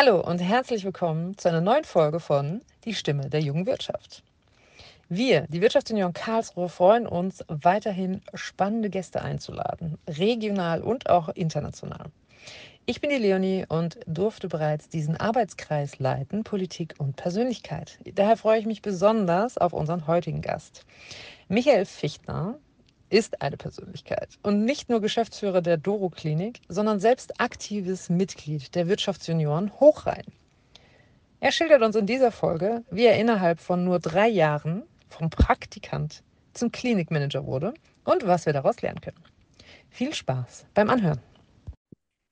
Hallo und herzlich willkommen zu einer neuen Folge von Die Stimme der jungen Wirtschaft. Wir, die Wirtschaftsunion Karlsruhe, freuen uns weiterhin spannende Gäste einzuladen, regional und auch international. Ich bin die Leonie und durfte bereits diesen Arbeitskreis leiten, Politik und Persönlichkeit. Daher freue ich mich besonders auf unseren heutigen Gast. Michael Fichtner ist eine Persönlichkeit und nicht nur Geschäftsführer der Doro Klinik, sondern selbst aktives Mitglied der Wirtschaftsjunioren Hochrhein. Er schildert uns in dieser Folge, wie er innerhalb von nur drei Jahren vom Praktikant zum Klinikmanager wurde und was wir daraus lernen können. Viel Spaß beim Anhören.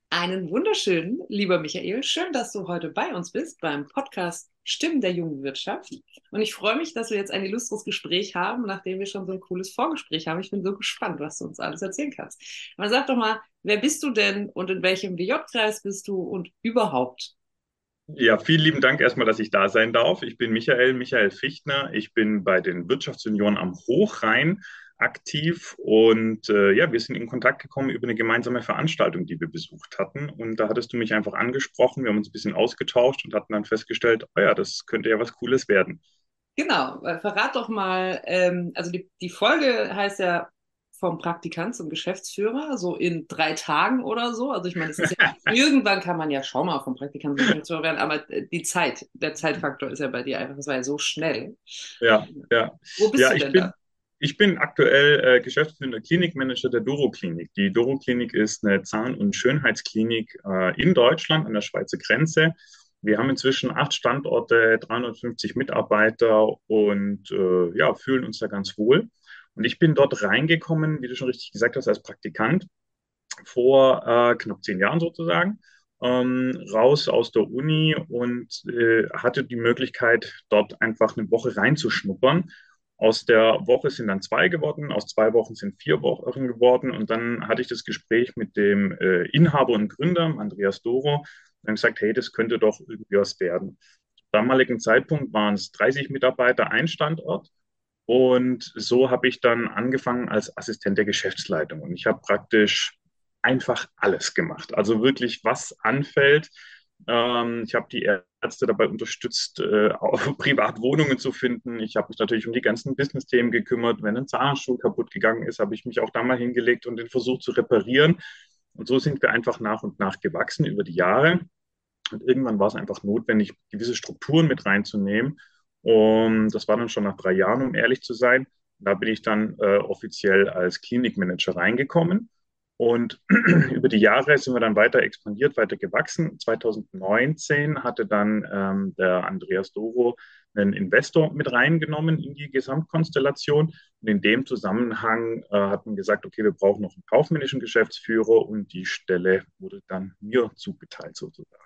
Einen wunderschönen, lieber Michael. Schön, dass du heute bei uns bist beim Podcast Stimmen der jungen Wirtschaft. Und ich freue mich, dass wir jetzt ein illustres Gespräch haben, nachdem wir schon so ein cooles Vorgespräch haben. Ich bin so gespannt, was du uns alles erzählen kannst. Aber sag doch mal, wer bist du denn und in welchem BJ-Kreis bist du und überhaupt? Ja, vielen lieben Dank erstmal, dass ich da sein darf. Ich bin Michael, Michael Fichtner. Ich bin bei den Wirtschaftsunionen am Hochrhein aktiv und äh, ja, wir sind in Kontakt gekommen über eine gemeinsame Veranstaltung, die wir besucht hatten. Und da hattest du mich einfach angesprochen, wir haben uns ein bisschen ausgetauscht und hatten dann festgestellt, oh ja, das könnte ja was Cooles werden. Genau, verrat doch mal, ähm, also die, die Folge heißt ja vom Praktikant zum Geschäftsführer, so in drei Tagen oder so. Also ich meine, ja, irgendwann kann man ja schon mal vom Praktikant zum Geschäftsführer werden, aber die Zeit, der Zeitfaktor ist ja bei dir einfach, das war ja so schnell. Ja, ja. Wo bist ja, du denn bin, da? Ich bin aktuell äh, geschäftsführender Klinikmanager der Doro Klinik. Die Doro Klinik ist eine Zahn- und Schönheitsklinik äh, in Deutschland an der Schweizer Grenze. Wir haben inzwischen acht Standorte, 350 Mitarbeiter und äh, ja, fühlen uns da ganz wohl. Und ich bin dort reingekommen, wie du schon richtig gesagt hast, als Praktikant vor äh, knapp zehn Jahren sozusagen. Ähm, raus aus der Uni und äh, hatte die Möglichkeit, dort einfach eine Woche reinzuschnuppern aus der Woche sind dann zwei geworden, aus zwei Wochen sind vier Wochen geworden und dann hatte ich das Gespräch mit dem äh, Inhaber und Gründer, Andreas Doro, und dann gesagt, hey, das könnte doch irgendwie was werden. Zum damaligen Zeitpunkt waren es 30 Mitarbeiter, ein Standort und so habe ich dann angefangen als Assistent der Geschäftsleitung und ich habe praktisch einfach alles gemacht. Also wirklich, was anfällt, ähm, ich habe die Ärzte dabei unterstützt, äh, auch Privatwohnungen zu finden. Ich habe mich natürlich um die ganzen Business-Themen gekümmert. Wenn ein Zahnschuh kaputt gegangen ist, habe ich mich auch da mal hingelegt und den versucht zu reparieren. Und so sind wir einfach nach und nach gewachsen über die Jahre. Und irgendwann war es einfach notwendig, gewisse Strukturen mit reinzunehmen. Und das war dann schon nach drei Jahren, um ehrlich zu sein. Da bin ich dann äh, offiziell als Klinikmanager reingekommen. Und über die Jahre sind wir dann weiter expandiert, weiter gewachsen. 2019 hatte dann ähm, der Andreas Doro einen Investor mit reingenommen in die Gesamtkonstellation. Und in dem Zusammenhang äh, hat man gesagt, okay, wir brauchen noch einen kaufmännischen Geschäftsführer und die Stelle wurde dann mir zugeteilt sozusagen.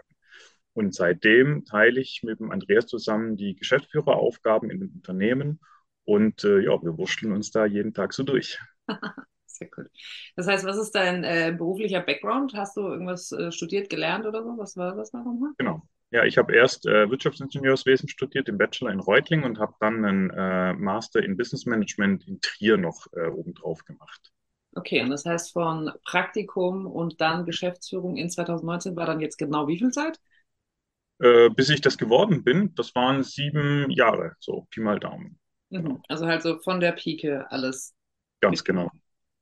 Und seitdem teile ich mit dem Andreas zusammen die Geschäftsführeraufgaben in den Unternehmen und äh, ja, wir wurschteln uns da jeden Tag so durch. Sehr cool. Das heißt, was ist dein äh, beruflicher Background? Hast du irgendwas äh, studiert, gelernt oder so? Was war das nochmal? Genau. Ja, ich habe erst äh, Wirtschaftsingenieurswesen studiert, im Bachelor in Reutlingen und habe dann einen äh, Master in Business Management in Trier noch äh, obendrauf gemacht. Okay, und das heißt von Praktikum und dann Geschäftsführung in 2019 war dann jetzt genau wie viel Zeit? Äh, bis ich das geworden bin, das waren sieben Jahre, so Pi mal Daumen. Mhm. Also halt so von der Pike alles. Ganz genau.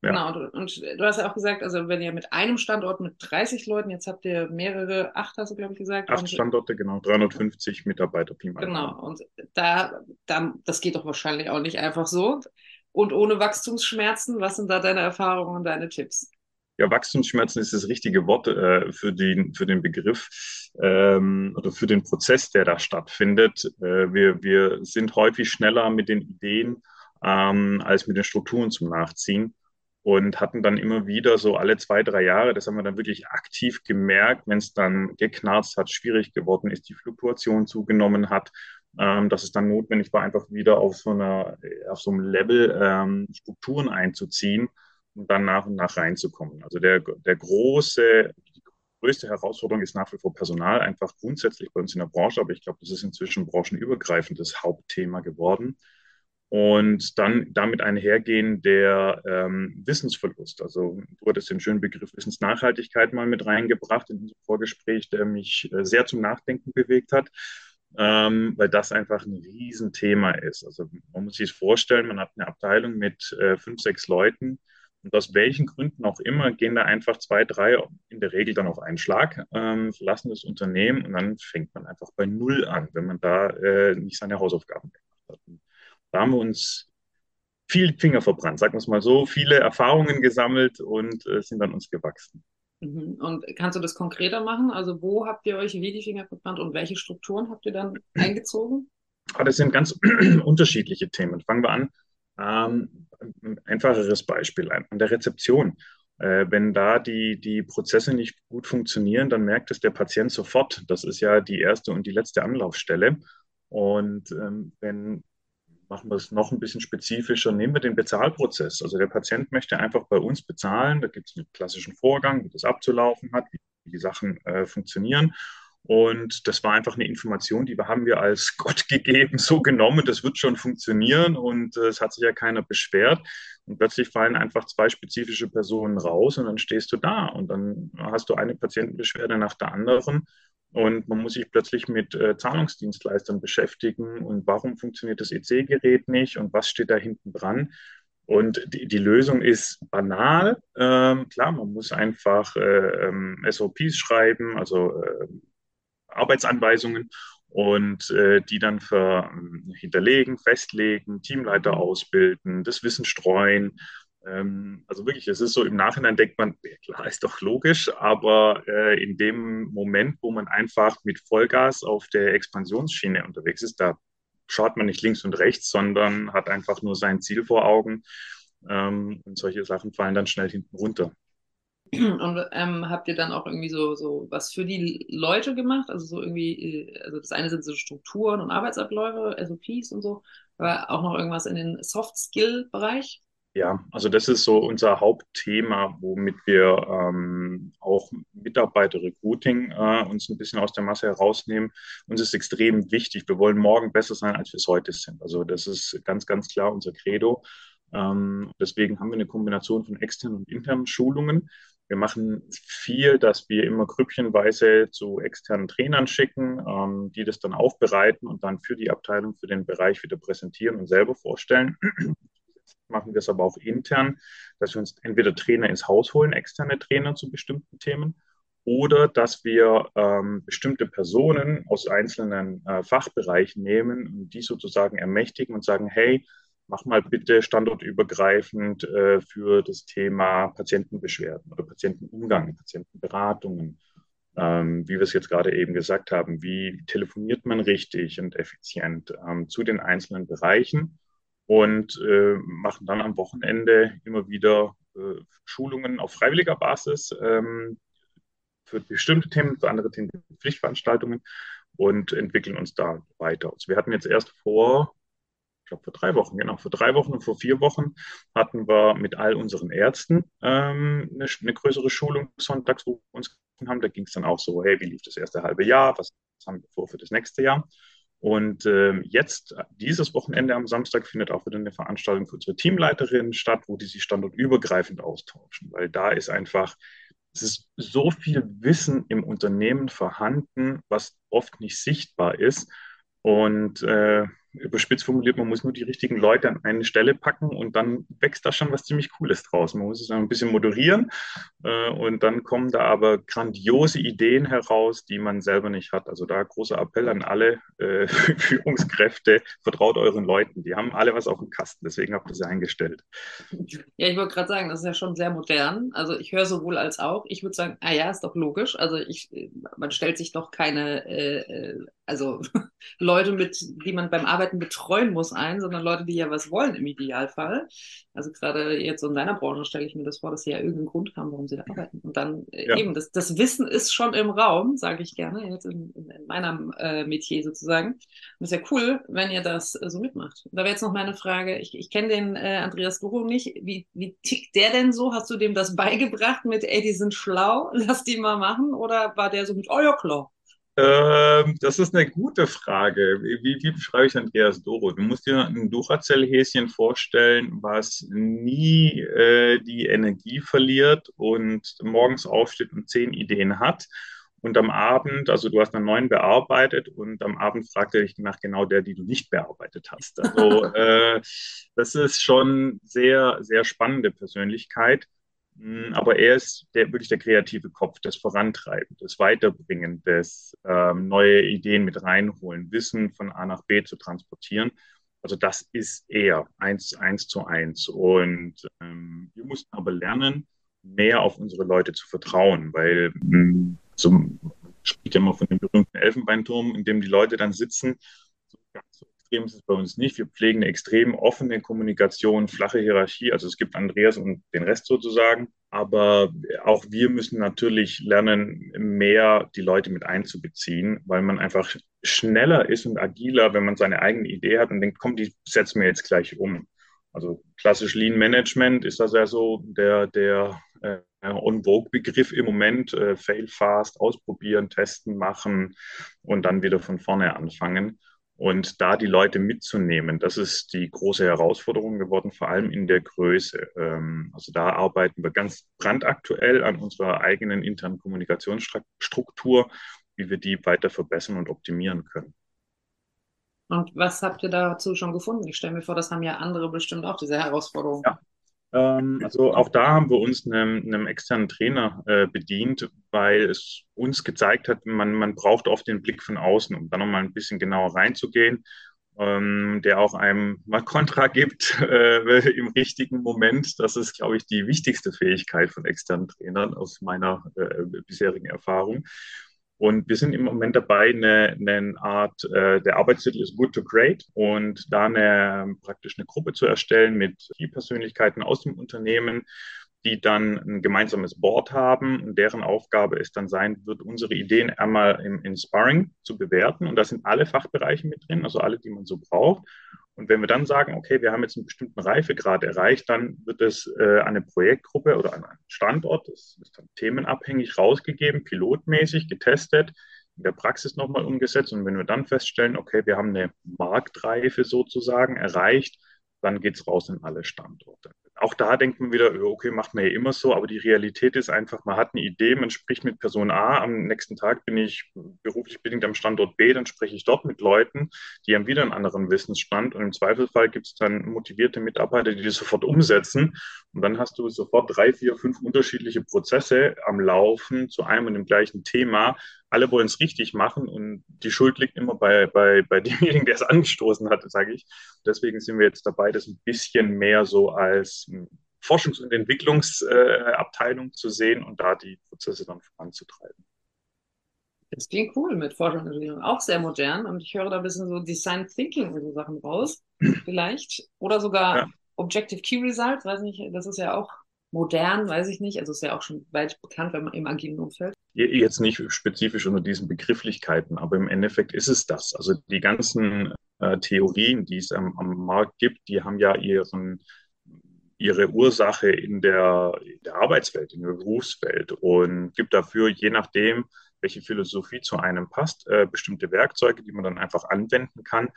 Ja. Genau, und, und du hast ja auch gesagt, also wenn ihr mit einem Standort mit 30 Leuten, jetzt habt ihr mehrere, acht hast du, glaube ich, gesagt. Acht Standorte, genau, 350 Mitarbeiter. Genau, und da, da, das geht doch wahrscheinlich auch nicht einfach so. Und ohne Wachstumsschmerzen, was sind da deine Erfahrungen und deine Tipps? Ja, Wachstumsschmerzen ist das richtige Wort äh, für, den, für den Begriff ähm, oder für den Prozess, der da stattfindet. Äh, wir, wir sind häufig schneller mit den Ideen ähm, als mit den Strukturen zum Nachziehen und hatten dann immer wieder so alle zwei, drei Jahre, das haben wir dann wirklich aktiv gemerkt, wenn es dann geknarzt hat, schwierig geworden ist, die Fluktuation zugenommen hat ähm, dass es dann notwendig war, einfach wieder auf so einer, auf so einem Level ähm, Strukturen einzuziehen und dann nach und nach reinzukommen. Also der, der große, die größte Herausforderung ist nach wie vor Personal, einfach grundsätzlich bei uns in der Branche, aber ich glaube, das ist inzwischen branchenübergreifend das Hauptthema geworden. Und dann damit einhergehen der ähm, Wissensverlust. Also du hattest den schönen Begriff Wissensnachhaltigkeit mal mit reingebracht in unser Vorgespräch, der mich äh, sehr zum Nachdenken bewegt hat ähm, weil das einfach ein Riesenthema ist. Also man muss sich vorstellen, man hat eine Abteilung mit äh, fünf, sechs Leuten und aus welchen Gründen auch immer gehen da einfach zwei, drei in der Regel dann auf einen Schlag, ähm, verlassen das Unternehmen und dann fängt man einfach bei Null an, wenn man da äh, nicht seine Hausaufgaben gemacht hat. Da haben wir uns viel Finger verbrannt, sagen wir es mal so, viele Erfahrungen gesammelt und äh, sind dann uns gewachsen. Mhm. Und kannst du das konkreter machen? Also wo habt ihr euch wie die Finger verbrannt und welche Strukturen habt ihr dann eingezogen? Ah, das sind ganz unterschiedliche Themen. Fangen wir an. Ähm, ein einfacheres Beispiel an der Rezeption. Äh, wenn da die, die Prozesse nicht gut funktionieren, dann merkt es der Patient sofort. Das ist ja die erste und die letzte Anlaufstelle. Und ähm, wenn machen wir es noch ein bisschen spezifischer. Nehmen wir den Bezahlprozess. Also der Patient möchte einfach bei uns bezahlen. Da gibt es einen klassischen Vorgang, wie das abzulaufen hat, wie die Sachen äh, funktionieren. Und das war einfach eine Information, die haben wir als Gott gegeben, so genommen, das wird schon funktionieren und äh, es hat sich ja keiner beschwert. Und plötzlich fallen einfach zwei spezifische Personen raus und dann stehst du da und dann hast du eine Patientenbeschwerde nach der anderen und man muss sich plötzlich mit äh, Zahlungsdienstleistern beschäftigen und warum funktioniert das EC-Gerät nicht und was steht da hinten dran. Und die, die Lösung ist banal. Ähm, klar, man muss einfach äh, ähm, SOPs schreiben, also äh, Arbeitsanweisungen und äh, die dann für, äh, hinterlegen, festlegen, Teamleiter ausbilden, das Wissen streuen ähm, also wirklich, es ist so, im Nachhinein denkt man, ja, klar, ist doch logisch, aber äh, in dem Moment, wo man einfach mit Vollgas auf der Expansionsschiene unterwegs ist, da schaut man nicht links und rechts, sondern hat einfach nur sein Ziel vor Augen. Ähm, und solche Sachen fallen dann schnell hinten runter. Und ähm, habt ihr dann auch irgendwie so, so was für die Leute gemacht? Also so irgendwie, äh, also das eine sind so Strukturen und Arbeitsabläufe, SOPs und so, aber auch noch irgendwas in den Soft-Skill-Bereich? Ja, also das ist so unser Hauptthema, womit wir ähm, auch Mitarbeiter-Recruiting äh, uns ein bisschen aus der Masse herausnehmen. Uns ist extrem wichtig. Wir wollen morgen besser sein, als wir es heute sind. Also das ist ganz, ganz klar unser Credo. Ähm, deswegen haben wir eine Kombination von externen und internen Schulungen. Wir machen viel, dass wir immer grüppchenweise zu externen Trainern schicken, ähm, die das dann aufbereiten und dann für die Abteilung, für den Bereich wieder präsentieren und selber vorstellen machen wir es aber auch intern, dass wir uns entweder Trainer ins Haus holen, externe Trainer zu bestimmten Themen, oder dass wir ähm, bestimmte Personen aus einzelnen äh, Fachbereichen nehmen und die sozusagen ermächtigen und sagen, hey, mach mal bitte standortübergreifend äh, für das Thema Patientenbeschwerden oder Patientenumgang, Patientenberatungen, ähm, wie wir es jetzt gerade eben gesagt haben, wie telefoniert man richtig und effizient ähm, zu den einzelnen Bereichen und äh, machen dann am Wochenende immer wieder äh, Schulungen auf freiwilliger Basis ähm, für bestimmte Themen, für andere Themen Pflichtveranstaltungen und entwickeln uns da weiter. Also wir hatten jetzt erst vor, ich glaube vor drei Wochen, genau, vor drei Wochen und vor vier Wochen hatten wir mit all unseren Ärzten ähm, eine, eine, größere Schulung sonntags, wo wir uns haben. Da ging es dann auch so, hey, wie lief das erste halbe Jahr, was haben wir vor für das nächste Jahr? Und äh, jetzt, dieses Wochenende am Samstag, findet auch wieder eine Veranstaltung für unsere Teamleiterinnen statt, wo die sich standortübergreifend austauschen, weil da ist einfach, es ist so viel Wissen im Unternehmen vorhanden, was oft nicht sichtbar ist. Und äh, überspitzt formuliert, man muss nur die richtigen Leute an eine Stelle packen und dann wächst da schon was ziemlich Cooles draus. Man muss es ein bisschen moderieren äh, und dann kommen da aber grandiose Ideen heraus, die man selber nicht hat. Also da großer Appell an alle äh, Führungskräfte, vertraut euren Leuten. Die haben alle was auf dem Kasten, deswegen habt ihr sie eingestellt. Ja, ich wollte gerade sagen, das ist ja schon sehr modern. Also ich höre sowohl als auch. Ich würde sagen, ah ja, ist doch logisch. Also ich, man stellt sich doch keine, äh, äh also Leute mit, die man beim Arbeiten Arbeiten betreuen muss ein, sondern Leute, die ja was wollen im Idealfall. Also gerade jetzt in deiner Branche stelle ich mir das vor, dass sie ja irgendeinen Grund haben, warum sie da arbeiten. Und dann äh, ja. eben, das, das Wissen ist schon im Raum, sage ich gerne, jetzt in, in, in meinem äh, Metier sozusagen. Und es ist ja cool, wenn ihr das äh, so mitmacht. Da wäre jetzt noch meine Frage, ich, ich kenne den äh, Andreas Duro nicht. Wie, wie tickt der denn so? Hast du dem das beigebracht mit, ey, die sind schlau, lass die mal machen? Oder war der so mit, oh ja, klar? Ähm, das ist eine gute Frage. Wie, wie beschreibe ich Andreas Doro? Du musst dir ein Duracell-Häschen vorstellen, was nie äh, die Energie verliert und morgens aufsteht und zehn Ideen hat. Und am Abend, also du hast einen neuen bearbeitet und am Abend fragt er dich nach genau der, die du nicht bearbeitet hast. Also äh, das ist schon sehr, sehr spannende Persönlichkeit. Hm, aber er ist der, wirklich der kreative Kopf, das Vorantreiben, das Weiterbringen, das ähm, neue Ideen mit reinholen, Wissen von A nach B zu transportieren. Also das ist er, eins, eins zu eins. Und ähm, wir mussten aber lernen, mehr auf unsere Leute zu vertrauen, weil hm, man spricht ja immer von dem berühmten Elfenbeinturm, in dem die Leute dann sitzen. Extrem ist es bei uns nicht. Wir pflegen eine extrem offene Kommunikation, flache Hierarchie. Also es gibt Andreas und den Rest sozusagen. Aber auch wir müssen natürlich lernen, mehr die Leute mit einzubeziehen, weil man einfach schneller ist und agiler, wenn man seine eigene Idee hat und denkt, komm, die setzen wir jetzt gleich um. Also klassisch Lean Management ist das ja so der, der äh, On-Vogue-Begriff im Moment. Äh, fail fast, ausprobieren, testen, machen und dann wieder von vorne anfangen. Und da die Leute mitzunehmen, das ist die große Herausforderung geworden, vor allem in der Größe. Ähm, also da arbeiten wir ganz brandaktuell an unserer eigenen internen Kommunikationsstruktur, wie wir die weiter verbessern und optimieren können. Und was habt ihr dazu schon gefunden? Ich stelle mir vor, das haben ja andere bestimmt auch, diese Herausforderung. Ja, ähm, also auch da haben wir uns einem, einem externen Trainer äh, bedient, weil es uns gezeigt hat, man, man braucht oft den Blick von außen, um da nochmal ein bisschen genauer reinzugehen, ähm, der auch einem mal Kontra gibt äh, im richtigen Moment. Das ist, glaube ich, die wichtigste Fähigkeit von externen Trainern aus meiner äh, bisherigen Erfahrung. Und wir sind im Moment dabei, eine, eine Art, äh, der Arbeitstitel ist Good to Great. Und da eine, praktisch eine Gruppe zu erstellen mit Persönlichkeiten aus dem Unternehmen, die dann ein gemeinsames Board haben und deren Aufgabe es dann sein wird, unsere Ideen einmal im, Sparring zu bewerten. Und da sind alle Fachbereiche mit drin, also alle, die man so braucht. Und wenn wir dann sagen, okay, wir haben jetzt einen bestimmten Reifegrad erreicht, dann wird es äh, eine Projektgruppe oder an einen Standort, das ist dann themenabhängig rausgegeben, pilotmäßig getestet, in der Praxis nochmal umgesetzt. Und wenn wir dann feststellen, okay, wir haben eine Marktreife sozusagen erreicht, dann geht es raus in alle Standorte auch da denkt man wieder, okay, macht man ja immer so, aber die Realität ist einfach, man hat eine Idee, man spricht mit Person A, am nächsten Tag bin ich beruflich bedingt am Standort B, dann spreche ich dort mit Leuten, die haben wieder einen anderen Wissensstand und im Zweifelsfall gibt es dann motivierte Mitarbeiter, die das sofort umsetzen und dann hast du sofort drei, vier, fünf unterschiedliche Prozesse am Laufen zu einem und dem gleichen Thema alle wollen es richtig machen und die Schuld liegt immer bei, bei, bei demjenigen, der es angestoßen hat, sage ich. Deswegen sind wir jetzt dabei, das ein bisschen mehr so als hm, Forschungs- und Entwicklungsabteilung äh, zu sehen und da die Prozesse dann voranzutreiben. Das klingt cool mit Forschung und Entwicklung, auch sehr modern und ich höre da ein bisschen so Design Thinking und so Sachen raus, vielleicht. Oder sogar ja. Objective Key Results, weiß nicht, das ist ja auch modern, weiß ich nicht. Also ist ja auch schon weit bekannt, wenn man im agilen Umfeld. Jetzt nicht spezifisch unter diesen Begrifflichkeiten, aber im Endeffekt ist es das. Also die ganzen äh, Theorien, die es am, am, Markt gibt, die haben ja ihren, ihre Ursache in der, in der Arbeitswelt, in der Berufswelt und gibt dafür, je nachdem, welche Philosophie zu einem passt, äh, bestimmte Werkzeuge, die man dann einfach anwenden kann.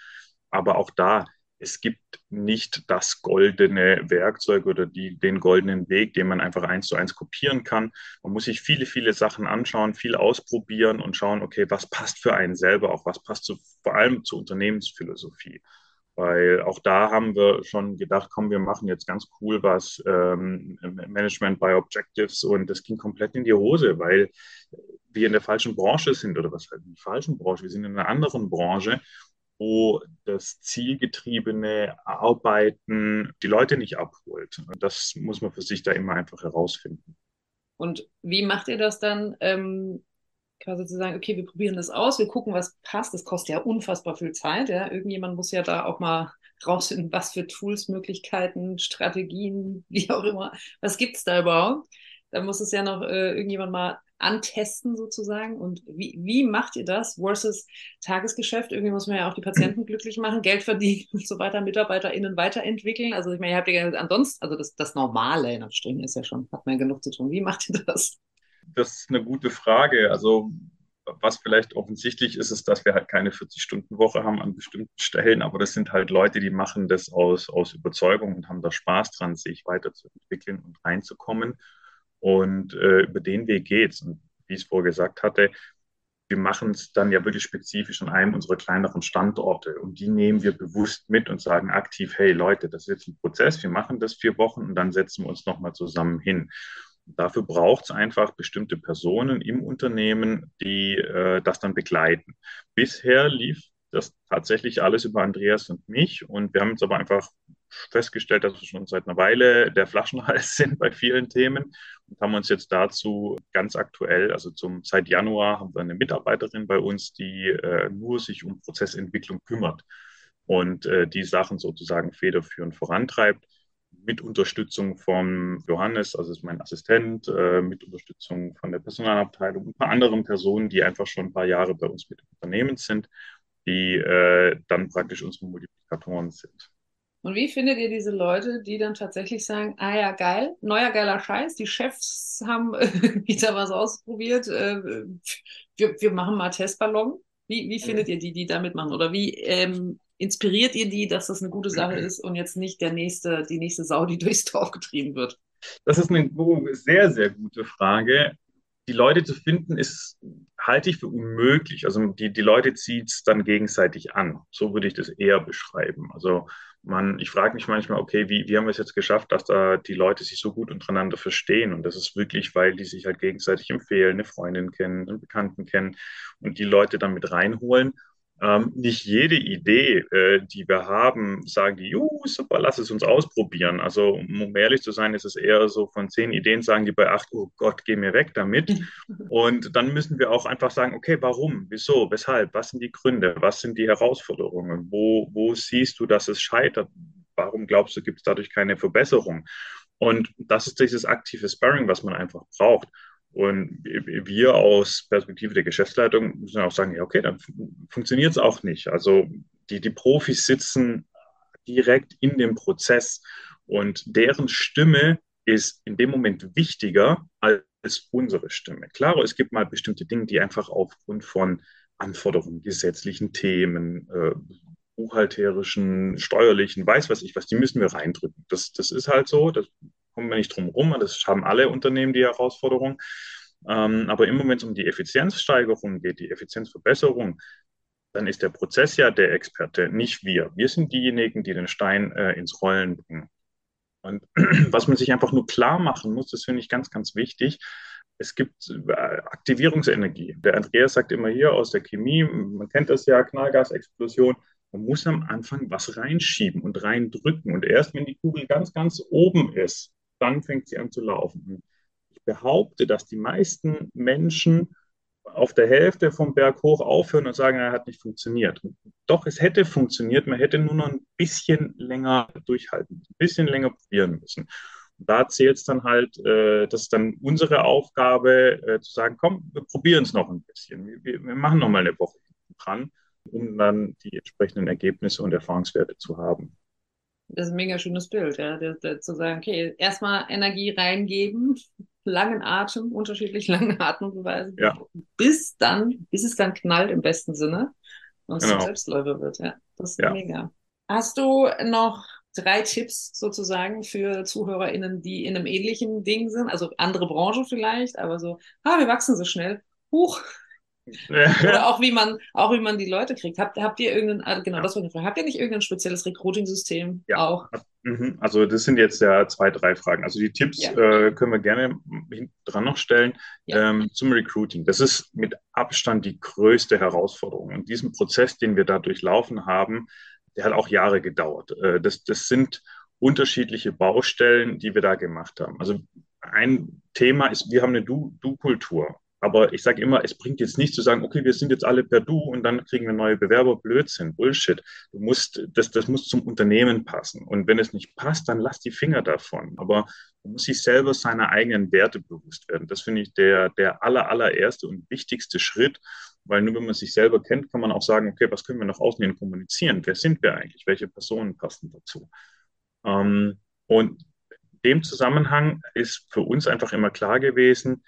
Aber auch da es gibt nicht das goldene Werkzeug oder die, den goldenen Weg, den man einfach eins zu eins kopieren kann. Man muss sich viele, viele Sachen anschauen, viel ausprobieren und schauen, okay, was passt für einen selber, auch was passt zu, vor allem zur Unternehmensphilosophie. Weil auch da haben wir schon gedacht, komm, wir machen jetzt ganz cool was, ähm, Management by Objectives und das ging komplett in die Hose, weil wir in der falschen Branche sind oder was halt in der falschen Branche, wir sind in einer anderen Branche wo das zielgetriebene Arbeiten die Leute nicht abholt. Das muss man für sich da immer einfach herausfinden. Und wie macht ihr das dann? Ähm, quasi zu sagen, okay, wir probieren das aus, wir gucken, was passt. Das kostet ja unfassbar viel Zeit. Ja? Irgendjemand muss ja da auch mal rausfinden, was für Tools, Möglichkeiten, Strategien, wie auch immer, was gibt es da überhaupt? Da muss es ja noch äh, irgendjemand mal antesten sozusagen. Und wie, wie macht ihr das versus Tagesgeschäft? Irgendwie muss man ja auch die Patienten glücklich machen, Geld verdienen und so weiter, MitarbeiterInnen weiterentwickeln. Also ich meine, ihr habt ja ansonsten, also das, das Normale in Anführungsstrichen ist ja schon, hat man ja genug zu tun. Wie macht ihr das? Das ist eine gute Frage. Also was vielleicht offensichtlich ist, ist, dass wir halt keine 40-Stunden-Woche haben an bestimmten Stellen, aber das sind halt Leute, die machen das aus, aus Überzeugung und haben da Spaß dran, sich weiterzuentwickeln und reinzukommen. Und äh, über den Weg geht's. Und wie ich es vorher gesagt hatte, wir machen es dann ja wirklich spezifisch an einem unserer kleineren Standorte und die nehmen wir bewusst mit und sagen aktiv, hey Leute, das ist jetzt ein Prozess, wir machen das vier Wochen und dann setzen wir uns nochmal zusammen hin. Dafür braucht es einfach bestimmte Personen im Unternehmen, die äh, das dann begleiten. Bisher lief das tatsächlich alles über Andreas und mich und wir haben jetzt aber einfach festgestellt, dass wir schon seit einer Weile der Flaschenhals sind bei vielen Themen und haben uns jetzt dazu ganz aktuell, also zum, seit Januar haben wir eine Mitarbeiterin bei uns, die äh, nur sich um Prozessentwicklung kümmert und äh, die Sachen sozusagen federführend vorantreibt mit Unterstützung von Johannes, also ist mein Assistent, äh, mit Unterstützung von der Personalabteilung und ein paar anderen Personen, die einfach schon ein paar Jahre bei uns mit im Unternehmen sind, die äh, dann praktisch unsere Multiplikatoren sind. Und wie findet ihr diese Leute, die dann tatsächlich sagen, ah ja, geil, neuer geiler Scheiß, die Chefs haben da was ausprobiert, äh, wir, wir machen mal Testballon. Wie, wie findet ihr die, die da mitmachen? Oder wie ähm, inspiriert ihr die, dass das eine gute Sache ist und jetzt nicht der nächste, die nächste Sau, die durchs Dorf getrieben wird? Das ist eine sehr, sehr gute Frage. Die Leute zu finden, ist, halte ich für unmöglich. Also die, die Leute zieht es dann gegenseitig an. So würde ich das eher beschreiben. Also man, ich frage mich manchmal, okay, wie, wie haben wir es jetzt geschafft, dass da die Leute sich so gut untereinander verstehen? Und das ist wirklich, weil die sich halt gegenseitig empfehlen, eine Freundin kennen, einen Bekannten kennen und die Leute dann mit reinholen ähm, nicht jede Idee, äh, die wir haben, sagen die, juhu, super, lass es uns ausprobieren. Also, um ehrlich zu sein, ist es eher so, von zehn Ideen sagen die bei acht, oh Gott, geh mir weg damit. Und dann müssen wir auch einfach sagen, okay, warum, wieso, weshalb, was sind die Gründe, was sind die Herausforderungen, wo, wo siehst du, dass es scheitert, warum glaubst du, gibt es dadurch keine Verbesserung? Und das ist dieses aktive Sparring, was man einfach braucht. Und wir aus Perspektive der Geschäftsleitung müssen auch sagen, ja, okay, dann funktioniert es auch nicht. Also die, die Profis sitzen direkt in dem Prozess und deren Stimme ist in dem Moment wichtiger als unsere Stimme. Klar, es gibt mal bestimmte Dinge, die einfach aufgrund von Anforderungen, gesetzlichen Themen, äh, buchhalterischen, steuerlichen, weiß was ich was, die müssen wir reindrücken. Das, das ist halt so, das kommen wir nicht drum rum. Das haben alle Unternehmen die Herausforderung. Ähm, aber immer wenn es um die Effizienzsteigerung geht, die Effizienzverbesserung, dann ist der Prozess ja der Experte, nicht wir. Wir sind diejenigen, die den Stein äh, ins Rollen bringen. Und was man sich einfach nur klar machen muss, das finde ich ganz, ganz wichtig. Es gibt äh, Aktivierungsenergie. Der Andreas sagt immer hier aus der Chemie, man kennt das ja, Knallgasexplosion. Man muss am Anfang was reinschieben und reindrücken. Und erst wenn die Kugel ganz, ganz oben ist, dann fängt sie an zu laufen. Ich behaupte, dass die meisten Menschen auf der Hälfte vom Berg hoch aufhören und sagen, er hat nicht funktioniert. Doch, es hätte funktioniert, man hätte nur noch ein bisschen länger durchhalten, ein bisschen länger probieren müssen. Und da zählt es dann halt, äh, das ist dann unsere Aufgabe, äh, zu sagen, komm, wir probieren es noch ein bisschen. Wir, wir machen noch mal eine Woche dran, um dann die entsprechenden Ergebnisse und Erfahrungswerte zu haben. Das ist ein mega schönes Bild, ja, der, der, zu sagen, okay, erstmal Energie reingeben, langen Atem, unterschiedlich langen Atembeweise, ja. bis dann, bis es dann knallt im besten Sinne und es genau. zum Selbstläufer wird, ja. Das ist ja. mega. Hast du noch drei Tipps sozusagen für ZuhörerInnen, die in einem ähnlichen Ding sind, also andere Branche vielleicht, aber so, ah, wir wachsen so schnell. Huch, oder auch wie man, auch wie man die Leute kriegt. Habt, habt ihr irgendein, ah, genau, ja. das war Frage. Habt ihr nicht irgendein spezielles Recruiting-System ja. auch? Mhm. Also das sind jetzt ja zwei, drei Fragen. Also die Tipps ja. äh, können wir gerne dran noch stellen ähm, zum Recruiting. Das ist mit Abstand die größte Herausforderung. Und diesen Prozess, den wir da durchlaufen haben, der hat auch Jahre gedauert. Äh, das, das sind unterschiedliche Baustellen, die wir da gemacht haben. Also ein Thema ist, wir haben eine Du-Kultur. Aber ich sage immer, es bringt jetzt nicht zu sagen, okay, wir sind jetzt alle per Du und dann kriegen wir neue Bewerber. Blödsinn, Bullshit. Du musst, das, das muss zum Unternehmen passen. Und wenn es nicht passt, dann lass die Finger davon. Aber man muss sich selber seiner eigenen Werte bewusst werden. Das finde ich der, der aller, allererste und wichtigste Schritt. Weil nur wenn man sich selber kennt, kann man auch sagen, okay, was können wir nach außen hin kommunizieren? Wer sind wir eigentlich? Welche Personen passen dazu? Ähm, und dem Zusammenhang ist für uns einfach immer klar gewesen,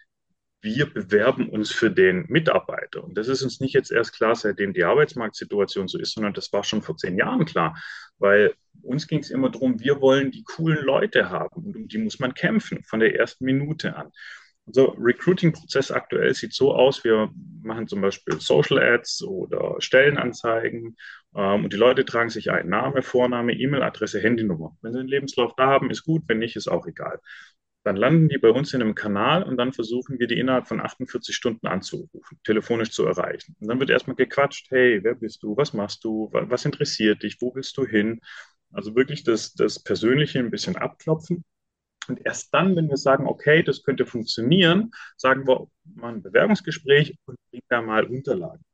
wir bewerben uns für den Mitarbeiter. Und das ist uns nicht jetzt erst klar, seitdem die Arbeitsmarktsituation so ist, sondern das war schon vor zehn Jahren klar. Weil uns ging es immer darum, wir wollen die coolen Leute haben und um die muss man kämpfen, von der ersten Minute an. Unser Recruiting-Prozess aktuell sieht so aus, wir machen zum Beispiel Social Ads oder Stellenanzeigen ähm, und die Leute tragen sich ein, Name, Vorname, E-Mail-Adresse, Handynummer. Wenn sie einen Lebenslauf da haben, ist gut, wenn nicht, ist auch egal. Dann landen die bei uns in einem Kanal und dann versuchen wir die innerhalb von 48 Stunden anzurufen, telefonisch zu erreichen. Und dann wird erstmal gequatscht, hey, wer bist du, was machst du, was interessiert dich, wo willst du hin? Also wirklich das, das Persönliche ein bisschen abklopfen. Und erst dann, wenn wir sagen, okay, das könnte funktionieren, sagen wir mal ein Bewerbungsgespräch und bringen da mal Unterlagen.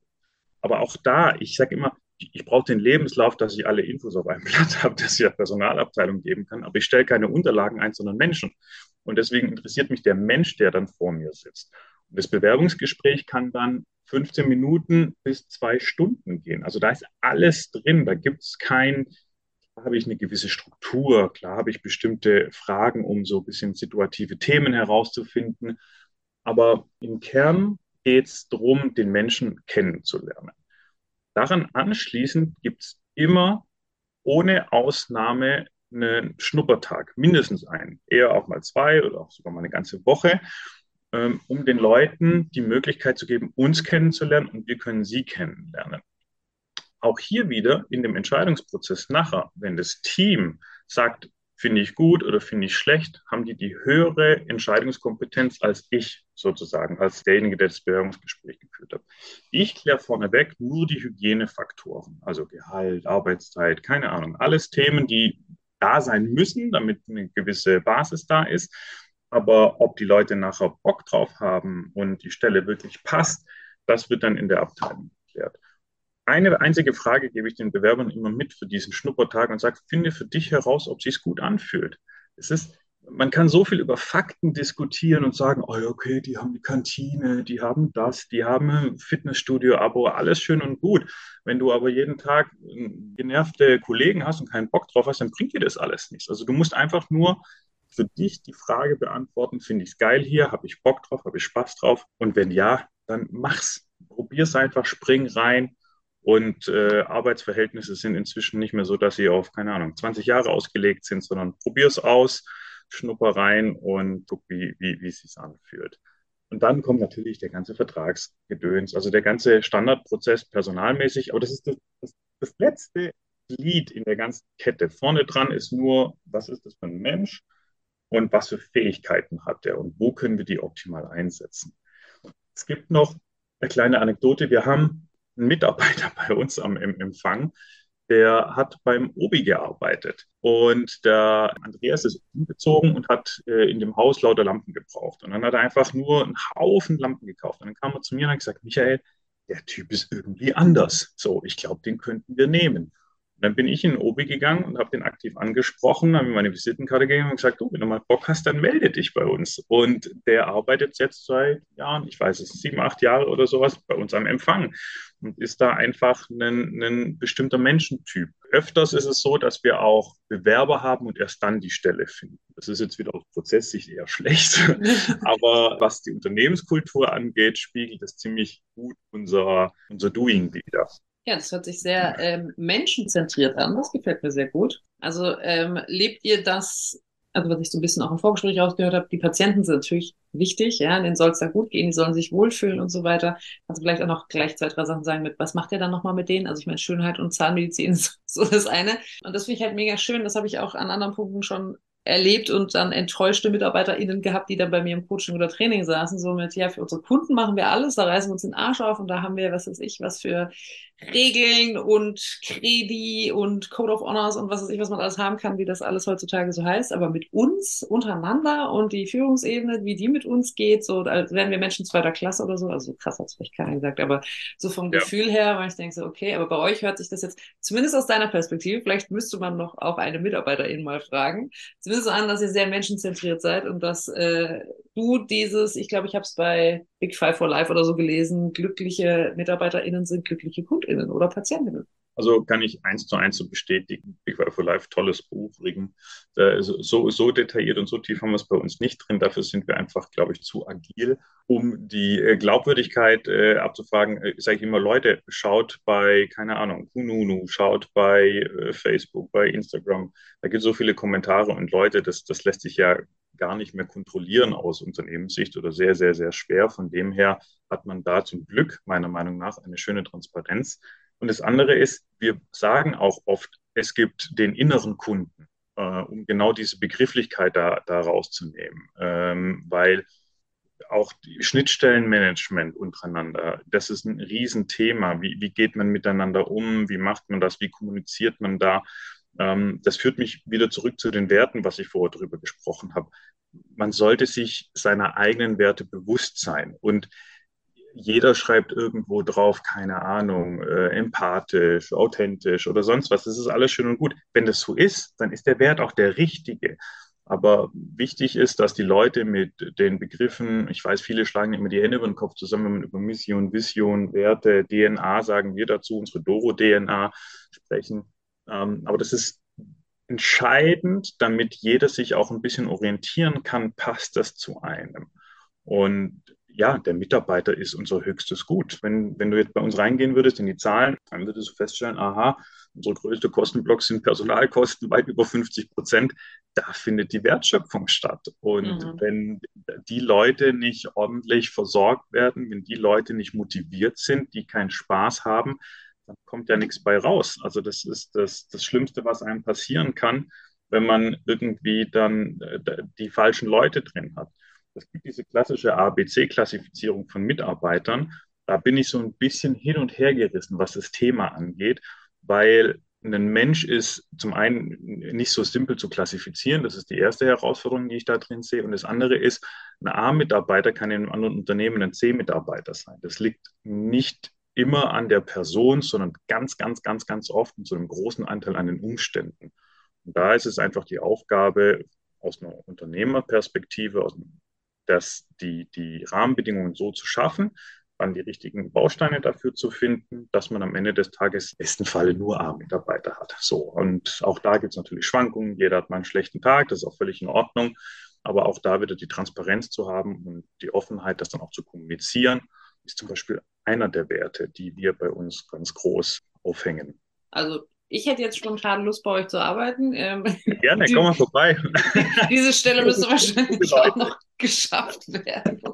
Aber auch da, ich sage immer, ich brauche den Lebenslauf, dass ich alle Infos auf einem Blatt habe, dass ich der Personalabteilung geben kann. Aber ich stelle keine Unterlagen ein, sondern Menschen. Und deswegen interessiert mich der Mensch, der dann vor mir sitzt. Und das Bewerbungsgespräch kann dann 15 Minuten bis zwei Stunden gehen. Also da ist alles drin. Da gibt es kein, klar habe ich eine gewisse Struktur, klar habe ich bestimmte Fragen, um so ein bisschen situative Themen herauszufinden. Aber im Kern geht es darum, den Menschen kennenzulernen. Daran anschließend gibt es immer ohne Ausnahme einen Schnuppertag, mindestens einen, eher auch mal zwei oder auch sogar mal eine ganze Woche, ähm, um den Leuten die Möglichkeit zu geben, uns kennenzulernen und wir können sie kennenlernen. Auch hier wieder in dem Entscheidungsprozess nachher, wenn das Team sagt, finde ich gut oder finde ich schlecht, haben die die höhere Entscheidungskompetenz als ich sozusagen, als derjenige, der das Bewerbungsgespräch geführt hat. Ich kläre vorneweg nur die Hygienefaktoren, also Gehalt, Arbeitszeit, keine Ahnung, alles Themen, die da sein müssen, damit eine gewisse Basis da ist. Aber ob die Leute nachher Bock drauf haben und die Stelle wirklich passt, das wird dann in der Abteilung geklärt. Eine einzige Frage gebe ich den Bewerbern immer mit für diesen Schnuppertag und sage, finde für dich heraus, ob es sich gut anfühlt. Es ist man kann so viel über Fakten diskutieren und sagen, oh, okay, die haben die Kantine, die haben das, die haben ein Fitnessstudio-Abo, alles schön und gut. Wenn du aber jeden Tag genervte Kollegen hast und keinen Bock drauf hast, dann bringt dir das alles nichts. Also du musst einfach nur für dich die Frage beantworten, finde ich es geil hier, habe ich Bock drauf, habe ich Spaß drauf und wenn ja, dann mach's. Probier's einfach, spring rein, und äh, Arbeitsverhältnisse sind inzwischen nicht mehr so, dass sie auf, keine Ahnung, 20 Jahre ausgelegt sind, sondern probier es aus, schnupper rein und guck, wie, wie, wie es sich anfühlt. Und dann kommt natürlich der ganze Vertragsgedöns, also der ganze Standardprozess personalmäßig. Aber das ist das, das, das letzte Glied in der ganzen Kette. Vorne dran ist nur, was ist das für ein Mensch und was für Fähigkeiten hat er und wo können wir die optimal einsetzen. Es gibt noch eine kleine Anekdote. Wir haben einen Mitarbeiter bei uns am im Empfang, der hat beim Obi gearbeitet. Und der Andreas ist umgezogen und hat äh, in dem Haus lauter Lampen gebraucht. Und dann hat er einfach nur einen Haufen Lampen gekauft. Und dann kam er zu mir und hat gesagt, Michael, der Typ ist irgendwie anders. So, ich glaube, den könnten wir nehmen. Und dann bin ich in den Obi gegangen und habe den aktiv angesprochen, habe ihm meine Visitenkarte gegeben und gesagt, oh, wenn du mal Bock hast, dann melde dich bei uns. Und der arbeitet jetzt seit Jahren, ich weiß es, sieben, acht Jahre oder sowas bei uns am Empfang und ist da einfach ein, ein bestimmter Menschentyp. Öfters ist es so, dass wir auch Bewerber haben und erst dann die Stelle finden. Das ist jetzt wieder aus Prozesssicht eher schlecht, aber was die Unternehmenskultur angeht, spiegelt es ziemlich gut unser, unser Doing wieder. Ja, das hört sich sehr ähm, menschenzentriert an. Das gefällt mir sehr gut. Also ähm, lebt ihr das, also was ich so ein bisschen auch im Vorgespräch rausgehört habe, die Patienten sind natürlich wichtig, ja, denen soll es da gut gehen, die sollen sich wohlfühlen und so weiter. Also vielleicht auch noch gleich zwei, drei Sachen sagen mit, was macht ihr dann nochmal mit denen? Also ich meine, Schönheit und Zahnmedizin ist so das eine. Und das finde ich halt mega schön. Das habe ich auch an anderen Punkten schon erlebt und dann enttäuschte MitarbeiterInnen gehabt, die dann bei mir im Coaching oder Training saßen, so mit, ja, für unsere Kunden machen wir alles, da reißen wir uns den Arsch auf und da haben wir, was weiß ich, was für Regeln und Kredi und Code of Honors und was weiß ich, was man alles haben kann, wie das alles heutzutage so heißt. Aber mit uns untereinander und die Führungsebene, wie die mit uns geht, so als wären wir Menschen zweiter Klasse oder so. Also krass hat es vielleicht keiner gesagt, aber so vom ja. Gefühl her, weil ich denke so, okay, aber bei euch hört sich das jetzt, zumindest aus deiner Perspektive, vielleicht müsste man noch auch eine Mitarbeiterin mal fragen, zumindest so an, dass ihr sehr menschenzentriert seid und dass äh, du dieses, ich glaube, ich habe es bei Big Five for Life oder so gelesen, glückliche MitarbeiterInnen sind glückliche KundInnen oder Patientinnen. Also kann ich eins zu eins so bestätigen. Big Five for Life, tolles Buch. So, so detailliert und so tief haben wir es bei uns nicht drin. Dafür sind wir einfach, glaube ich, zu agil, um die äh, Glaubwürdigkeit äh, abzufragen. Äh, Sage ich immer, Leute, schaut bei, keine Ahnung, Kununu, schaut bei äh, Facebook, bei Instagram. Da gibt es so viele Kommentare und Leute, das, das lässt sich ja gar nicht mehr kontrollieren aus Unternehmenssicht oder sehr, sehr, sehr schwer. Von dem her hat man da zum Glück meiner Meinung nach eine schöne Transparenz. Und das andere ist, wir sagen auch oft, es gibt den inneren Kunden, äh, um genau diese Begrifflichkeit da, da rauszunehmen, ähm, weil auch Schnittstellenmanagement untereinander, das ist ein Riesenthema. Wie, wie geht man miteinander um? Wie macht man das? Wie kommuniziert man da? Ähm, das führt mich wieder zurück zu den Werten, was ich vorher drüber gesprochen habe. Man sollte sich seiner eigenen Werte bewusst sein. Und jeder schreibt irgendwo drauf, keine Ahnung, äh, empathisch, authentisch oder sonst was. Das ist alles schön und gut. Wenn das so ist, dann ist der Wert auch der richtige. Aber wichtig ist, dass die Leute mit den Begriffen, ich weiß, viele schlagen immer die Hände über den Kopf zusammen, wenn man über Mission, Vision, Werte, DNA sagen wir dazu, unsere Doro-DNA sprechen, ähm, aber das ist entscheidend, damit jeder sich auch ein bisschen orientieren kann, passt das zu einem. Und ja, der Mitarbeiter ist unser höchstes Gut. Wenn, wenn du jetzt bei uns reingehen würdest in die Zahlen, dann würdest du feststellen, aha, unsere größte Kostenblock sind Personalkosten, weit über 50 Prozent. Da findet die Wertschöpfung statt. Und mhm. wenn die Leute nicht ordentlich versorgt werden, wenn die Leute nicht motiviert sind, die keinen Spaß haben, dann kommt ja nichts bei raus. Also das ist das, das Schlimmste, was einem passieren kann, wenn man irgendwie dann äh, die falschen Leute drin hat. Es gibt diese klassische ABC-Klassifizierung von Mitarbeitern. Da bin ich so ein bisschen hin und her gerissen, was das Thema angeht, weil ein Mensch ist zum einen nicht so simpel zu klassifizieren. Das ist die erste Herausforderung, die ich da drin sehe. Und das andere ist, ein A-Mitarbeiter kann in einem anderen Unternehmen ein C-Mitarbeiter sein. Das liegt nicht immer an der Person, sondern ganz, ganz, ganz, ganz oft und zu einem großen Anteil an den Umständen. Und da ist es einfach die Aufgabe aus einer Unternehmerperspektive, aus, dass die, die Rahmenbedingungen so zu schaffen, dann die richtigen Bausteine dafür zu finden, dass man am Ende des Tages im besten Falle nur A-Mitarbeiter hat. So, und auch da gibt es natürlich Schwankungen. Jeder hat mal einen schlechten Tag, das ist auch völlig in Ordnung. Aber auch da wieder die Transparenz zu haben und die Offenheit, das dann auch zu kommunizieren ist zum Beispiel einer der Werte, die wir bei uns ganz groß aufhängen. Also ich hätte jetzt spontan Lust, bei euch zu arbeiten. Ähm, Gerne, die, komm mal vorbei. Diese Stelle müsste wahrscheinlich auch noch geschafft werden.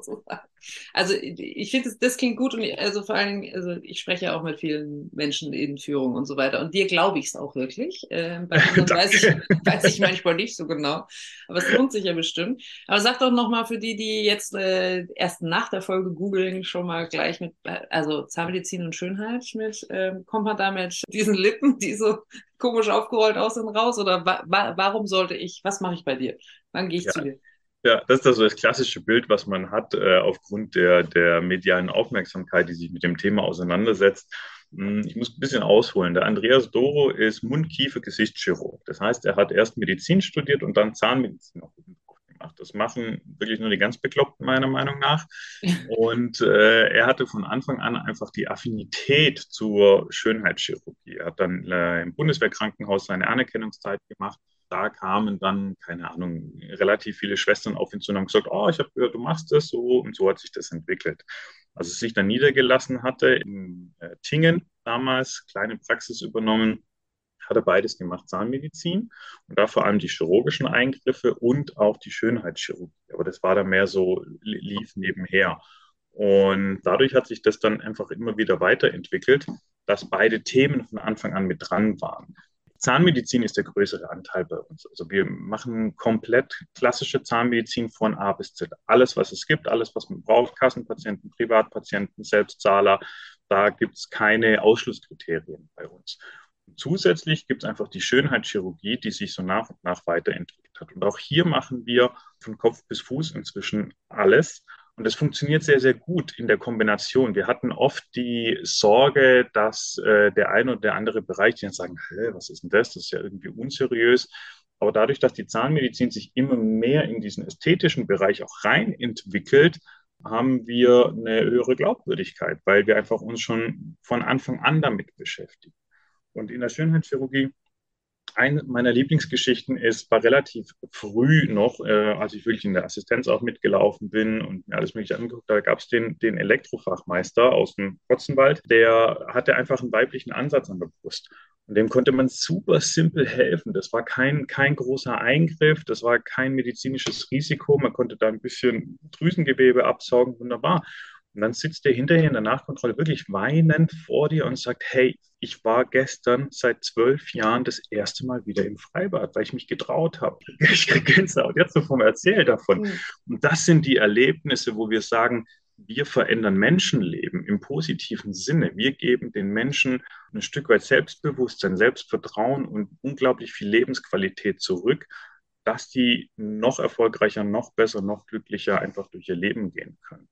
Also ich finde, das, das klingt gut und ich, also vor allen Dingen, also ich spreche auch mit vielen Menschen in Führung und so weiter und dir glaube ich es auch wirklich. Ähm, bei anderen weiß ich, weiß ich manchmal nicht so genau, aber es lohnt sich ja bestimmt. Aber sag doch nochmal für die, die jetzt äh, erst nach der Folge googeln, schon mal gleich mit, also Zahnmedizin und Schönheit mit, äh, kommt man da mit diesen Lippen, die so komisch aufgerollt aussehen, raus oder wa warum sollte ich, was mache ich bei dir? Wann gehe ich ja. zu dir? Ja, das ist also das klassische Bild, was man hat äh, aufgrund der, der medialen Aufmerksamkeit, die sich mit dem Thema auseinandersetzt. Hm, ich muss ein bisschen ausholen. Der Andreas Doro ist Mund-Kiefer-Gesichtschirurg. Das heißt, er hat erst Medizin studiert und dann Zahnmedizin auch gemacht. Das machen wirklich nur die ganz Bekloppten, meiner Meinung nach. Und äh, er hatte von Anfang an einfach die Affinität zur Schönheitschirurgie. Er hat dann äh, im Bundeswehrkrankenhaus seine Anerkennungszeit gemacht da kamen dann, keine Ahnung, relativ viele Schwestern auf ihn zu und haben gesagt, oh, ich habe gehört, du machst das so und so hat sich das entwickelt. Als es sich dann niedergelassen hatte in äh, Tingen damals, kleine Praxis übernommen, hat er beides gemacht, Zahnmedizin und da vor allem die chirurgischen Eingriffe und auch die Schönheitschirurgie. Aber das war dann mehr so, lief nebenher. Und dadurch hat sich das dann einfach immer wieder weiterentwickelt, dass beide Themen von Anfang an mit dran waren. Zahnmedizin ist der größere Anteil bei uns. Also wir machen komplett klassische Zahnmedizin von A bis Z. Alles, was es gibt, alles, was man braucht, Kassenpatienten, Privatpatienten, Selbstzahler, Da gibt es keine Ausschlusskriterien bei uns. Und zusätzlich gibt es einfach die Schönheitschirurgie, die sich so nach und nach weiterentwickelt hat. Und auch hier machen wir von Kopf bis Fuß inzwischen alles. Und es funktioniert sehr, sehr gut in der Kombination. Wir hatten oft die Sorge, dass äh, der eine oder der andere Bereich, die dann sagen, was ist denn das? Das ist ja irgendwie unseriös. Aber dadurch, dass die Zahnmedizin sich immer mehr in diesen ästhetischen Bereich auch rein entwickelt, haben wir eine höhere Glaubwürdigkeit, weil wir einfach uns schon von Anfang an damit beschäftigen. Und in der Schönheitschirurgie eine meiner Lieblingsgeschichten ist, war relativ früh noch, äh, als ich wirklich in der Assistenz auch mitgelaufen bin und mir alles Mögliche angeguckt, da gab es den, den Elektrofachmeister aus dem Kotzenwald, der hatte einfach einen weiblichen Ansatz an der Brust. Und dem konnte man super simpel helfen. Das war kein, kein großer Eingriff, das war kein medizinisches Risiko. Man konnte da ein bisschen Drüsengewebe absaugen, wunderbar. Und dann sitzt der hinterher in der Nachkontrolle wirklich weinend vor dir und sagt, hey, ich war gestern seit zwölf Jahren das erste Mal wieder im Freibad, weil ich mich getraut habe. Ich kriege Gänsehaut jetzt so vom Erzählen davon. Mhm. Und das sind die Erlebnisse, wo wir sagen, wir verändern Menschenleben im positiven Sinne. Wir geben den Menschen ein Stück weit Selbstbewusstsein, Selbstvertrauen und unglaublich viel Lebensqualität zurück, dass die noch erfolgreicher, noch besser, noch glücklicher einfach durch ihr Leben gehen können.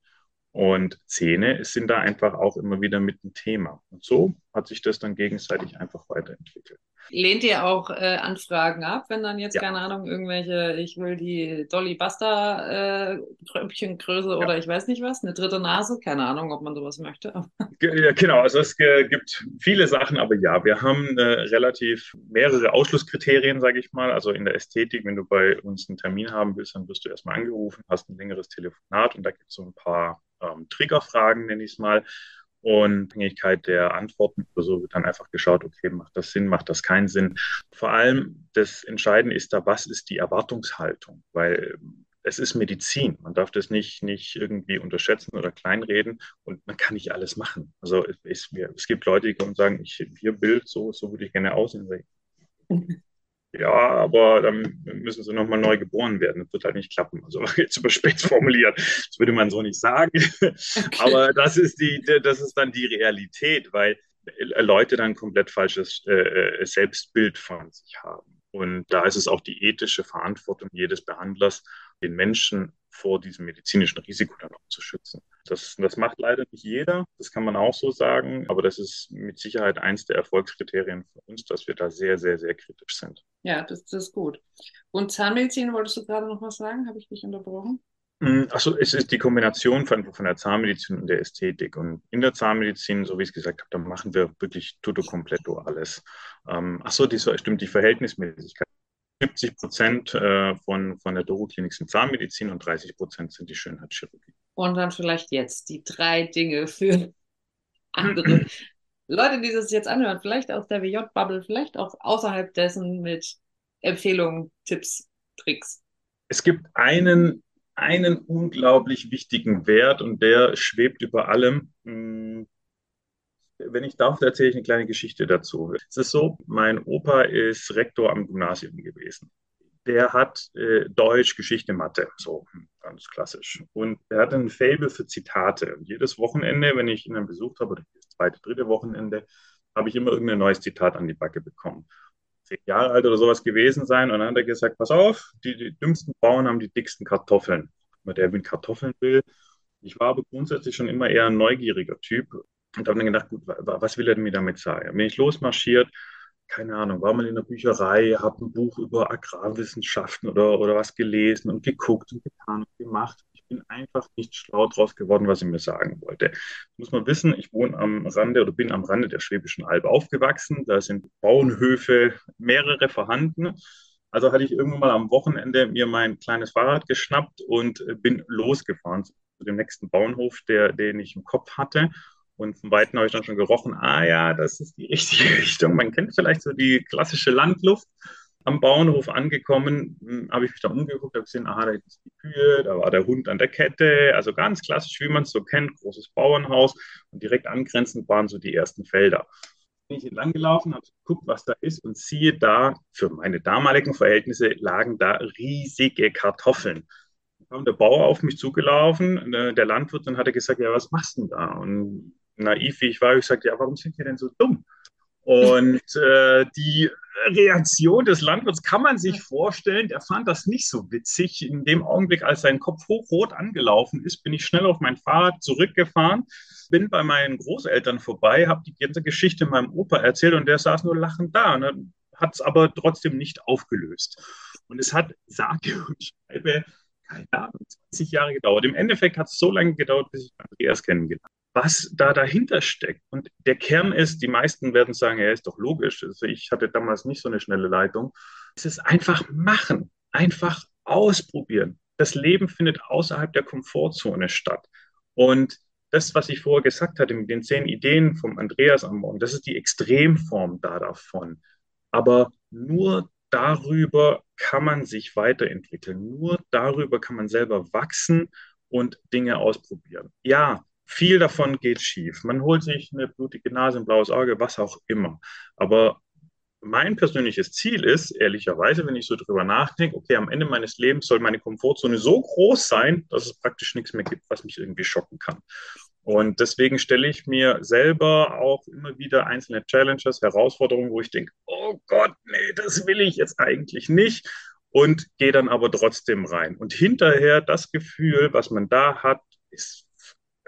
Und Zähne sind da einfach auch immer wieder mit ein Thema. Und so hat sich das dann gegenseitig einfach weiterentwickelt. Lehnt ihr auch äh, Anfragen ab, wenn dann jetzt, ja. keine Ahnung, irgendwelche, ich will die Dolly Buster äh, Kröpchengröße ja. oder ich weiß nicht was, eine dritte Nase, keine Ahnung, ob man sowas möchte. Ja, genau, also es gibt viele Sachen, aber ja, wir haben äh, relativ mehrere Ausschlusskriterien, sage ich mal. Also in der Ästhetik, wenn du bei uns einen Termin haben willst, dann wirst du erstmal angerufen, hast ein längeres Telefonat und da gibt es so ein paar ähm, Triggerfragen, nenne ich es mal. Und Abhängigkeit der Antworten oder so wird dann einfach geschaut, okay, macht das Sinn, macht das keinen Sinn. Vor allem das Entscheidende ist da, was ist die Erwartungshaltung? Weil es ist Medizin. Man darf das nicht, nicht irgendwie unterschätzen oder kleinreden und man kann nicht alles machen. Also es, es gibt Leute, die kommen und sagen, ich hier Bild, so, so würde ich gerne aussehen. Ja, aber dann müssen sie nochmal neu geboren werden. Das wird halt nicht klappen. Also jetzt überspitzt formuliert. Das würde man so nicht sagen. Okay. Aber das ist die, das ist dann die Realität, weil Leute dann komplett falsches äh, äh, Selbstbild von sich haben. Und da ist es auch die ethische Verantwortung jedes Behandlers, den Menschen vor diesem medizinischen Risiko dann auch zu schützen. Das, das macht leider nicht jeder, das kann man auch so sagen, aber das ist mit Sicherheit eins der Erfolgskriterien für uns, dass wir da sehr, sehr, sehr kritisch sind. Ja, das, das ist gut. Und Zahnmedizin, wolltest du gerade noch was sagen? Habe ich dich unterbrochen? Mm, Achso, es ist die Kombination von, von der Zahnmedizin und der Ästhetik. Und in der Zahnmedizin, so wie ich es gesagt habe, da machen wir wirklich tutto completo alles. Ähm, achso, die, stimmt, die Verhältnismäßigkeit. 70 Prozent äh, von, von der Doro-Klinik sind Zahnmedizin und 30 Prozent sind die Schönheitschirurgie. Und dann vielleicht jetzt die drei Dinge für andere Leute, die das jetzt anhören, vielleicht aus der WJ-Bubble, vielleicht auch außerhalb dessen mit Empfehlungen, Tipps, Tricks. Es gibt einen, einen unglaublich wichtigen Wert und der schwebt über allem. Wenn ich darf, erzähle ich eine kleine Geschichte dazu. Es ist so, mein Opa ist Rektor am Gymnasium gewesen. Der hat äh, Deutsch, Geschichte, Mathe, so ganz klassisch. Und er hat ein Fable für Zitate. Und jedes Wochenende, wenn ich ihn dann besucht habe, oder das zweite, dritte Wochenende, habe ich immer irgendein neues Zitat an die Backe bekommen. Zehn Jahre alt oder sowas gewesen sein. Und dann hat er gesagt, pass auf, die, die dümmsten Bauern haben die dicksten Kartoffeln. Der mit Kartoffeln will. Ich war aber grundsätzlich schon immer eher ein neugieriger Typ und habe dann gedacht, gut, was will er mir damit sagen? Bin ich losmarschiert, keine Ahnung, war mal in der Bücherei, habe ein Buch über Agrarwissenschaften oder, oder was gelesen und geguckt und getan und gemacht. Ich bin einfach nicht schlau draus geworden, was er mir sagen wollte. Muss man wissen, ich wohne am Rande oder bin am Rande der Schwäbischen Alb aufgewachsen. Da sind Bauernhöfe, mehrere vorhanden. Also hatte ich irgendwann mal am Wochenende mir mein kleines Fahrrad geschnappt und bin losgefahren zu dem nächsten Bauernhof, der, den ich im Kopf hatte und von Weitem habe ich dann schon gerochen, ah ja, das ist die richtige Richtung. Man kennt vielleicht so die klassische Landluft. Am Bauernhof angekommen, hm, habe ich mich da umgeguckt, habe gesehen, aha, da ist die Kühe, da war der Hund an der Kette. Also ganz klassisch, wie man es so kennt, großes Bauernhaus. Und direkt angrenzend waren so die ersten Felder. Bin ich entlang gelaufen, habe geguckt, was da ist und siehe da, für meine damaligen Verhältnisse lagen da riesige Kartoffeln kam der Bauer auf mich zugelaufen, der Landwirt, dann hat er gesagt, ja, was machst du denn da? Und naiv wie ich war, ich sagte, ja, warum sind wir denn so dumm? Und äh, die Reaktion des Landwirts kann man sich vorstellen. Der fand das nicht so witzig. In dem Augenblick, als sein Kopf hochrot angelaufen ist, bin ich schnell auf mein Fahrrad zurückgefahren, bin bei meinen Großeltern vorbei, habe die ganze Geschichte meinem Opa erzählt und der saß nur lachend da. Und hat es aber trotzdem nicht aufgelöst. Und es hat, sage und schreibe, keine Ahnung, 20 Jahre gedauert. Im Endeffekt hat es so lange gedauert, bis ich Andreas kennengelernt habe was da dahinter steckt. Und der Kern ist, die meisten werden sagen, ja, ist doch logisch. Also ich hatte damals nicht so eine schnelle Leitung. Es ist einfach machen, einfach ausprobieren. Das Leben findet außerhalb der Komfortzone statt. Und das, was ich vorher gesagt hatte mit den zehn Ideen vom Andreas am Morgen, das ist die Extremform da davon. Aber nur darüber kann man sich weiterentwickeln. Nur darüber kann man selber wachsen und Dinge ausprobieren. Ja, viel davon geht schief. Man holt sich eine blutige Nase, ein blaues Auge, was auch immer. Aber mein persönliches Ziel ist, ehrlicherweise, wenn ich so drüber nachdenke, okay, am Ende meines Lebens soll meine Komfortzone so groß sein, dass es praktisch nichts mehr gibt, was mich irgendwie schocken kann. Und deswegen stelle ich mir selber auch immer wieder einzelne Challenges, Herausforderungen, wo ich denke, oh Gott, nee, das will ich jetzt eigentlich nicht. Und gehe dann aber trotzdem rein. Und hinterher das Gefühl, was man da hat, ist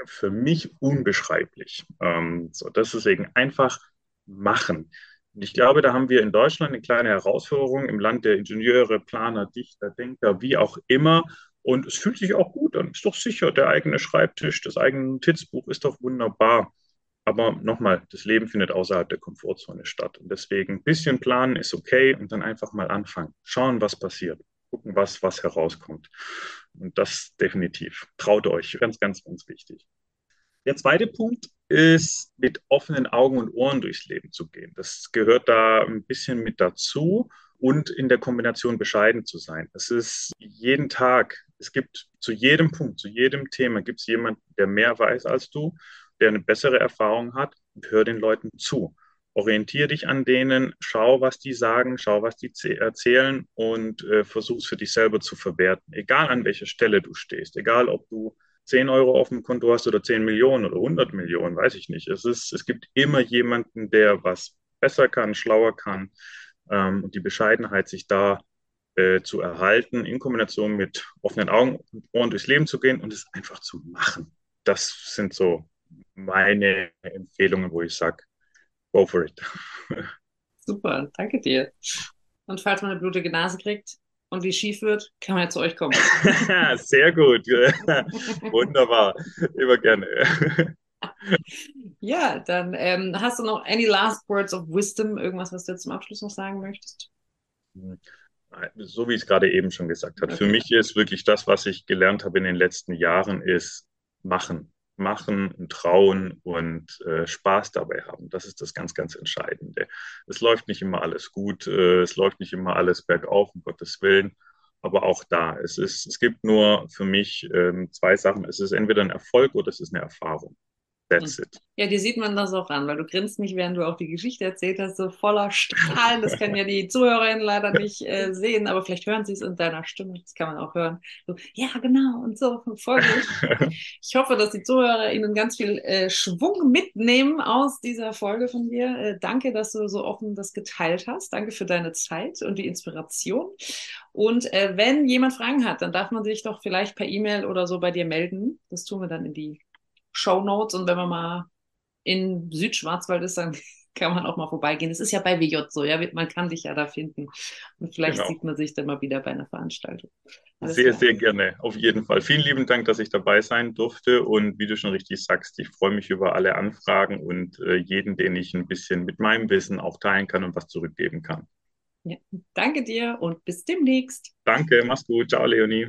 für mich unbeschreiblich. Ähm, so, das ist deswegen einfach machen. Und ich glaube, da haben wir in Deutschland eine kleine Herausforderung im Land der Ingenieure, Planer, Dichter, Denker, wie auch immer. Und es fühlt sich auch gut an. Ist doch sicher, der eigene Schreibtisch, das eigene Notizbuch ist doch wunderbar. Aber nochmal, das Leben findet außerhalb der Komfortzone statt. Und deswegen ein bisschen planen ist okay und dann einfach mal anfangen. Schauen, was passiert. Gucken, was, was herauskommt. Und das definitiv. Traut euch. Ganz, ganz, ganz wichtig. Der zweite Punkt ist, mit offenen Augen und Ohren durchs Leben zu gehen. Das gehört da ein bisschen mit dazu und in der Kombination bescheiden zu sein. Es ist jeden Tag, es gibt zu jedem Punkt, zu jedem Thema gibt es jemanden, der mehr weiß als du, der eine bessere Erfahrung hat und hör den Leuten zu. Orientiere dich an denen, schau, was die sagen, schau, was die erzählen und äh, versuch es für dich selber zu verwerten. Egal an welcher Stelle du stehst, egal ob du 10 Euro auf dem Konto hast oder 10 Millionen oder 100 Millionen, weiß ich nicht. Es, ist, es gibt immer jemanden, der was besser kann, schlauer kann ähm, und die Bescheidenheit, sich da äh, zu erhalten, in Kombination mit offenen Augen und Ohren durchs Leben zu gehen und es einfach zu machen. Das sind so meine Empfehlungen, wo ich sage, go for it. Super, danke dir. Und falls man eine blutige Nase kriegt und wie schief wird, kann man ja zu euch kommen. Sehr gut. Wunderbar. Immer gerne. Ja, dann ähm, hast du noch any last words of wisdom, irgendwas, was du jetzt zum Abschluss noch sagen möchtest? So wie ich es gerade eben schon gesagt habe. Okay. Für mich ist wirklich das, was ich gelernt habe in den letzten Jahren, ist machen machen und trauen und äh, Spaß dabei haben. Das ist das ganz, ganz Entscheidende. Es läuft nicht immer alles gut, äh, es läuft nicht immer alles bergauf, um Gottes Willen. Aber auch da, es, ist, es gibt nur für mich ähm, zwei Sachen. Es ist entweder ein Erfolg oder es ist eine Erfahrung. That's it. Ja, dir sieht man das auch an, weil du grinst nicht, während du auch die Geschichte erzählt hast, so voller Strahlen. Das können ja die Zuhörerinnen leider nicht äh, sehen, aber vielleicht hören sie es in deiner Stimme. Das kann man auch hören. So, ja, genau, und so, voll gut. Ich hoffe, dass die Zuhörer ihnen ganz viel äh, Schwung mitnehmen aus dieser Folge von dir. Äh, danke, dass du so offen das geteilt hast. Danke für deine Zeit und die Inspiration. Und äh, wenn jemand Fragen hat, dann darf man sich doch vielleicht per E-Mail oder so bei dir melden. Das tun wir dann in die Show Notes und wenn man mal in Südschwarzwald ist, dann kann man auch mal vorbeigehen. Es ist ja bei WJ so, ja, man kann dich ja da finden. Und vielleicht genau. sieht man sich dann mal wieder bei einer Veranstaltung. Alles sehr, klar. sehr gerne, auf jeden Fall. Vielen lieben Dank, dass ich dabei sein durfte. Und wie du schon richtig sagst, ich freue mich über alle Anfragen und äh, jeden, den ich ein bisschen mit meinem Wissen auch teilen kann und was zurückgeben kann. Ja, danke dir und bis demnächst. Danke, mach's gut. Ciao, Leonie.